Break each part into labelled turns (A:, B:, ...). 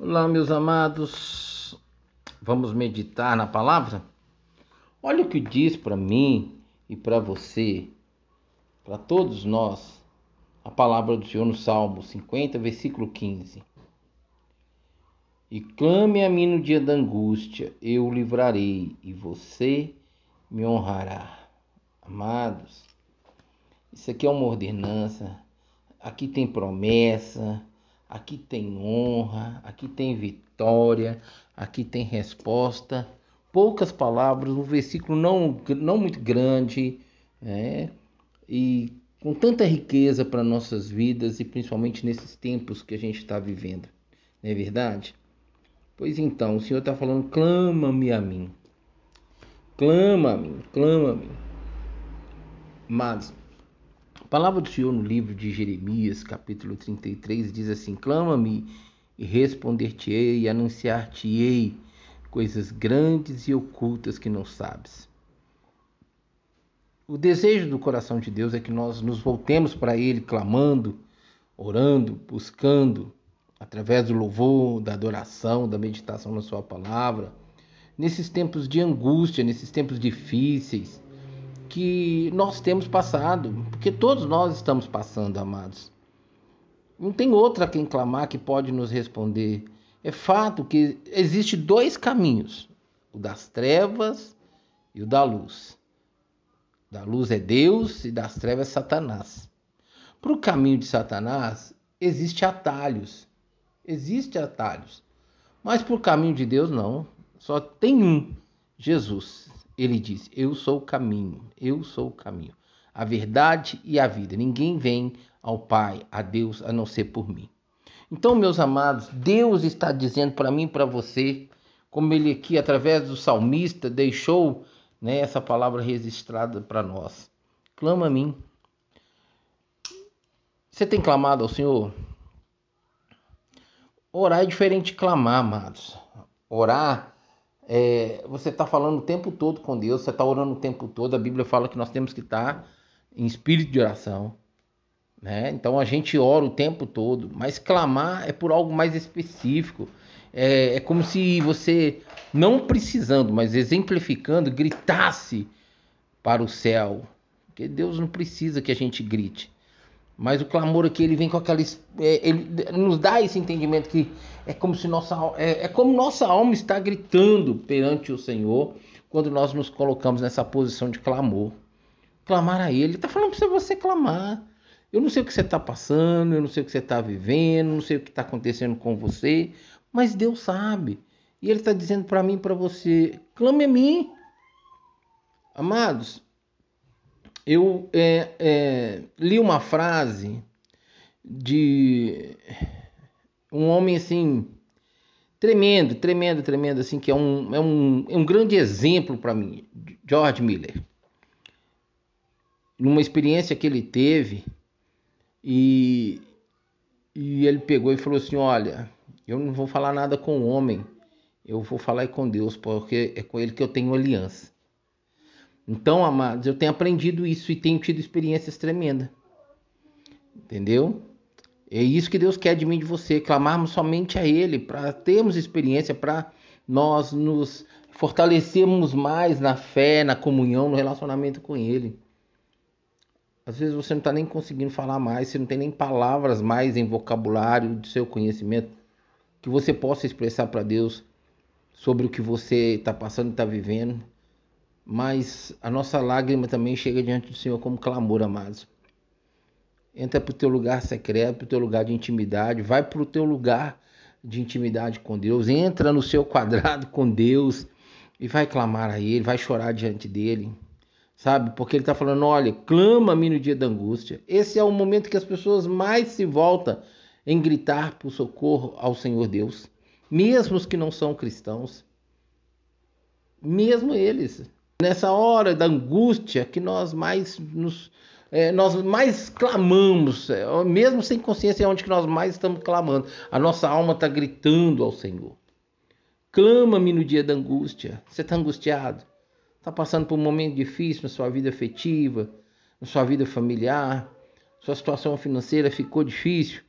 A: Olá, meus amados. Vamos meditar na palavra? Olha o que diz para mim e para você, para todos nós, a palavra do Senhor no Salmo 50, versículo 15. E clame a mim no dia da angústia, eu o livrarei e você me honrará. Amados, isso aqui é uma ordenança, aqui tem promessa aqui tem honra, aqui tem vitória, aqui tem resposta. Poucas palavras, um versículo não, não muito grande, né? e com tanta riqueza para nossas vidas e principalmente nesses tempos que a gente está vivendo, não é verdade? Pois então, o Senhor está falando: clama-me a mim, clama-me, clama-me. Mas a palavra do Senhor no livro de Jeremias, capítulo 33, diz assim: Clama-me e responder-te-ei e anunciar-te-ei coisas grandes e ocultas que não sabes. O desejo do coração de Deus é que nós nos voltemos para Ele clamando, orando, buscando, através do louvor, da adoração, da meditação na Sua palavra, nesses tempos de angústia, nesses tempos difíceis que nós temos passado, porque todos nós estamos passando, amados. Não tem outra quem clamar que pode nos responder. É fato que existe dois caminhos, o das trevas e o da luz. Da luz é Deus e das trevas é Satanás. Para o caminho de Satanás existe atalhos, existe atalhos, mas para o caminho de Deus não. Só tem um, Jesus ele diz: Eu sou o caminho, eu sou o caminho, a verdade e a vida. Ninguém vem ao Pai, a Deus, a não ser por mim. Então, meus amados, Deus está dizendo para mim e para você, como ele aqui, através do salmista, deixou né, essa palavra registrada para nós: clama a mim. Você tem clamado ao Senhor? Orar é diferente de clamar, amados. Orar é, você está falando o tempo todo com Deus, você está orando o tempo todo. A Bíblia fala que nós temos que estar em espírito de oração. Né? Então a gente ora o tempo todo, mas clamar é por algo mais específico. É, é como se você, não precisando, mas exemplificando, gritasse para o céu. Porque Deus não precisa que a gente grite. Mas o clamor aqui ele vem com aquela. É, ele nos dá esse entendimento que é como se nossa é, é como nossa alma está gritando perante o Senhor quando nós nos colocamos nessa posição de clamor. Clamar a Ele. Ele está falando para você clamar. Eu não sei o que você está passando, eu não sei o que você está vivendo, não sei o que está acontecendo com você, mas Deus sabe. E Ele está dizendo para mim e para você: clame a mim. Amados, eu é, é, li uma frase de um homem assim tremendo, tremendo, tremendo assim que é um é um, é um grande exemplo para mim, George Miller. Numa experiência que ele teve e e ele pegou e falou assim, olha, eu não vou falar nada com o homem, eu vou falar com Deus, porque é com ele que eu tenho aliança. Então, amados, eu tenho aprendido isso e tenho tido experiências tremendas. Entendeu? É isso que Deus quer de mim e de você, clamarmos somente a Ele, para termos experiência, para nós nos fortalecermos mais na fé, na comunhão, no relacionamento com Ele. Às vezes você não está nem conseguindo falar mais, você não tem nem palavras mais em vocabulário do seu conhecimento que você possa expressar para Deus sobre o que você está passando e está vivendo mas a nossa lágrima também chega diante do Senhor como clamor, amados. Entra para o teu lugar secreto, para o teu lugar de intimidade, vai para o teu lugar de intimidade com Deus, entra no seu quadrado com Deus e vai clamar a Ele, vai chorar diante dele, sabe? Porque Ele está falando: olha, clama-me no dia da angústia. Esse é o momento que as pessoas mais se voltam em gritar por socorro ao Senhor Deus, mesmo os que não são cristãos, mesmo eles nessa hora da angústia que nós mais nos é, nós mais clamamos, é, mesmo sem consciência, é onde que nós mais estamos clamando. A nossa alma está gritando ao Senhor. Clama-me no dia da angústia. Você está angustiado? Está passando por um momento difícil na sua vida afetiva, na sua vida familiar? Sua situação financeira ficou difícil?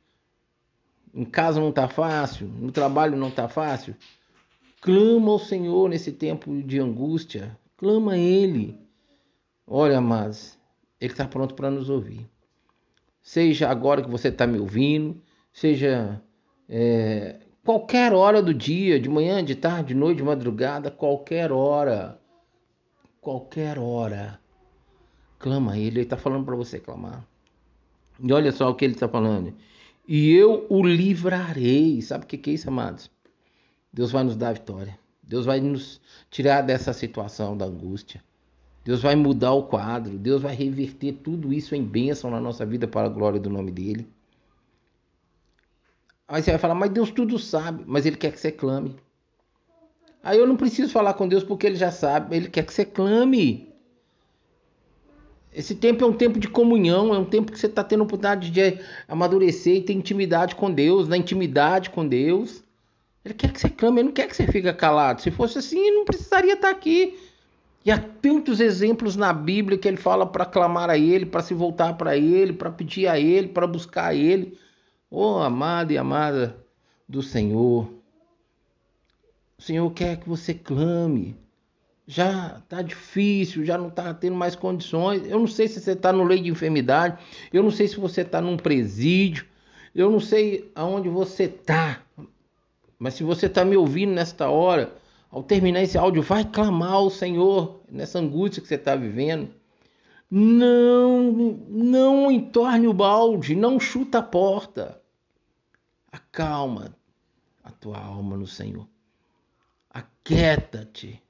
A: em casa não está fácil, no trabalho não está fácil, clama ao Senhor nesse tempo de angústia, clama a Ele. Olha, amados, Ele está pronto para nos ouvir. Seja agora que você está me ouvindo, seja é, qualquer hora do dia, de manhã, de tarde, de noite, de madrugada, qualquer hora, qualquer hora, clama a Ele. Ele está falando para você clamar. E olha só o que Ele está falando e eu o livrarei. Sabe o que é isso, amados? Deus vai nos dar a vitória. Deus vai nos tirar dessa situação da angústia. Deus vai mudar o quadro. Deus vai reverter tudo isso em bênção na nossa vida para a glória do nome dele. Aí você vai falar, mas Deus tudo sabe, mas Ele quer que você clame. Aí eu não preciso falar com Deus porque Ele já sabe, Ele quer que você clame. Esse tempo é um tempo de comunhão, é um tempo que você está tendo oportunidade de amadurecer e ter intimidade com Deus, na intimidade com Deus. Ele quer que você clame, ele não quer que você fique calado. Se fosse assim, ele não precisaria estar aqui. E há tantos exemplos na Bíblia que ele fala para clamar a Ele, para se voltar para Ele, para pedir a Ele, para buscar a Ele. Oh, amado e amada do Senhor. O Senhor quer que você clame já tá difícil, já não tá tendo mais condições. Eu não sei se você está no leito de enfermidade, eu não sei se você está num presídio, eu não sei aonde você tá. Mas se você está me ouvindo nesta hora, ao terminar esse áudio, vai clamar ao Senhor nessa angústia que você está vivendo. Não, não entorne o balde, não chuta a porta. Acalma a tua alma no Senhor. Aquieta-te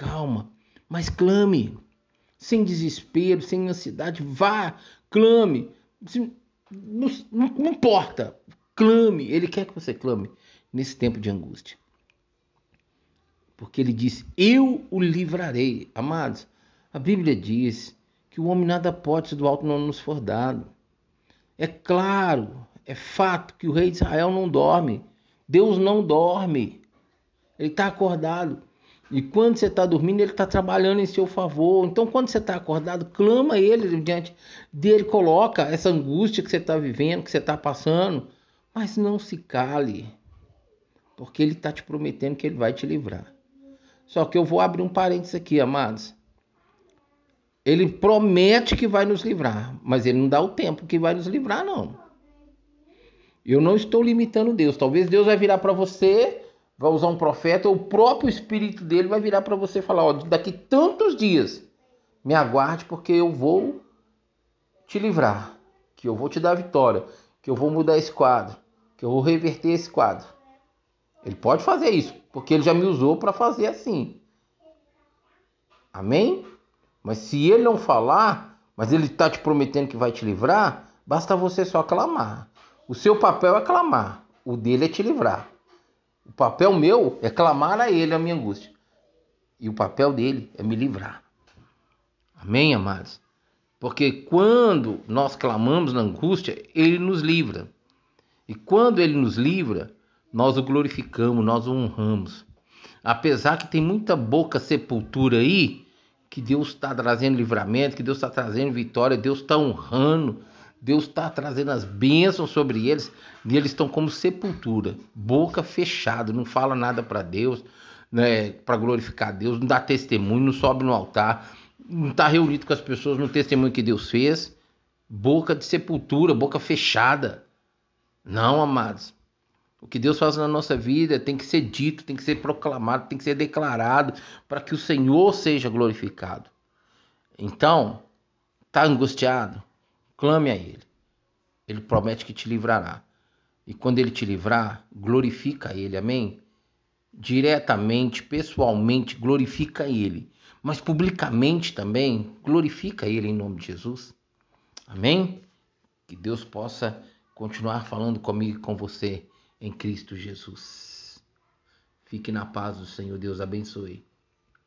A: calma, mas clame, sem desespero, sem ansiedade, vá, clame, não, não importa, clame, ele quer que você clame nesse tempo de angústia. Porque ele disse: Eu o livrarei. Amados, a Bíblia diz que o homem nada pode se do alto não nos for dado. É claro, é fato que o rei de Israel não dorme. Deus não dorme. Ele está acordado. E quando você está dormindo, ele está trabalhando em seu favor. Então, quando você está acordado, clama ele diante dele, coloca essa angústia que você está vivendo, que você está passando, mas não se cale, porque ele está te prometendo que ele vai te livrar. Só que eu vou abrir um parênteses aqui, amados. Ele promete que vai nos livrar, mas ele não dá o tempo que vai nos livrar, não. Eu não estou limitando Deus. Talvez Deus vai virar para você vai usar um profeta, o próprio espírito dele vai virar para você e falar: ó, daqui tantos dias, me aguarde, porque eu vou te livrar, que eu vou te dar vitória, que eu vou mudar esse quadro, que eu vou reverter esse quadro. Ele pode fazer isso, porque ele já me usou para fazer assim. Amém? Mas se ele não falar, mas ele está te prometendo que vai te livrar, basta você só clamar. O seu papel é clamar, o dele é te livrar. O papel meu é clamar a Ele a minha angústia. E o papel dele é me livrar. Amém, amados? Porque quando nós clamamos na angústia, Ele nos livra. E quando Ele nos livra, nós o glorificamos, nós o honramos. Apesar que tem muita boca sepultura aí, que Deus está trazendo livramento, que Deus está trazendo vitória, Deus está honrando, Deus está trazendo as bênçãos sobre eles e eles estão como sepultura, boca fechada, não fala nada para Deus, né, para glorificar Deus, não dá testemunho, não sobe no altar, não está reunido com as pessoas no testemunho que Deus fez, boca de sepultura, boca fechada. Não, amados. O que Deus faz na nossa vida tem que ser dito, tem que ser proclamado, tem que ser declarado para que o Senhor seja glorificado. Então, tá angustiado? Clame a Ele. Ele promete que te livrará. E quando Ele te livrar, glorifica Ele, amém? Diretamente, pessoalmente, glorifica Ele. Mas publicamente também, glorifica Ele em nome de Jesus. Amém? Que Deus possa continuar falando comigo e com você em Cristo Jesus. Fique na paz do Senhor. Deus abençoe.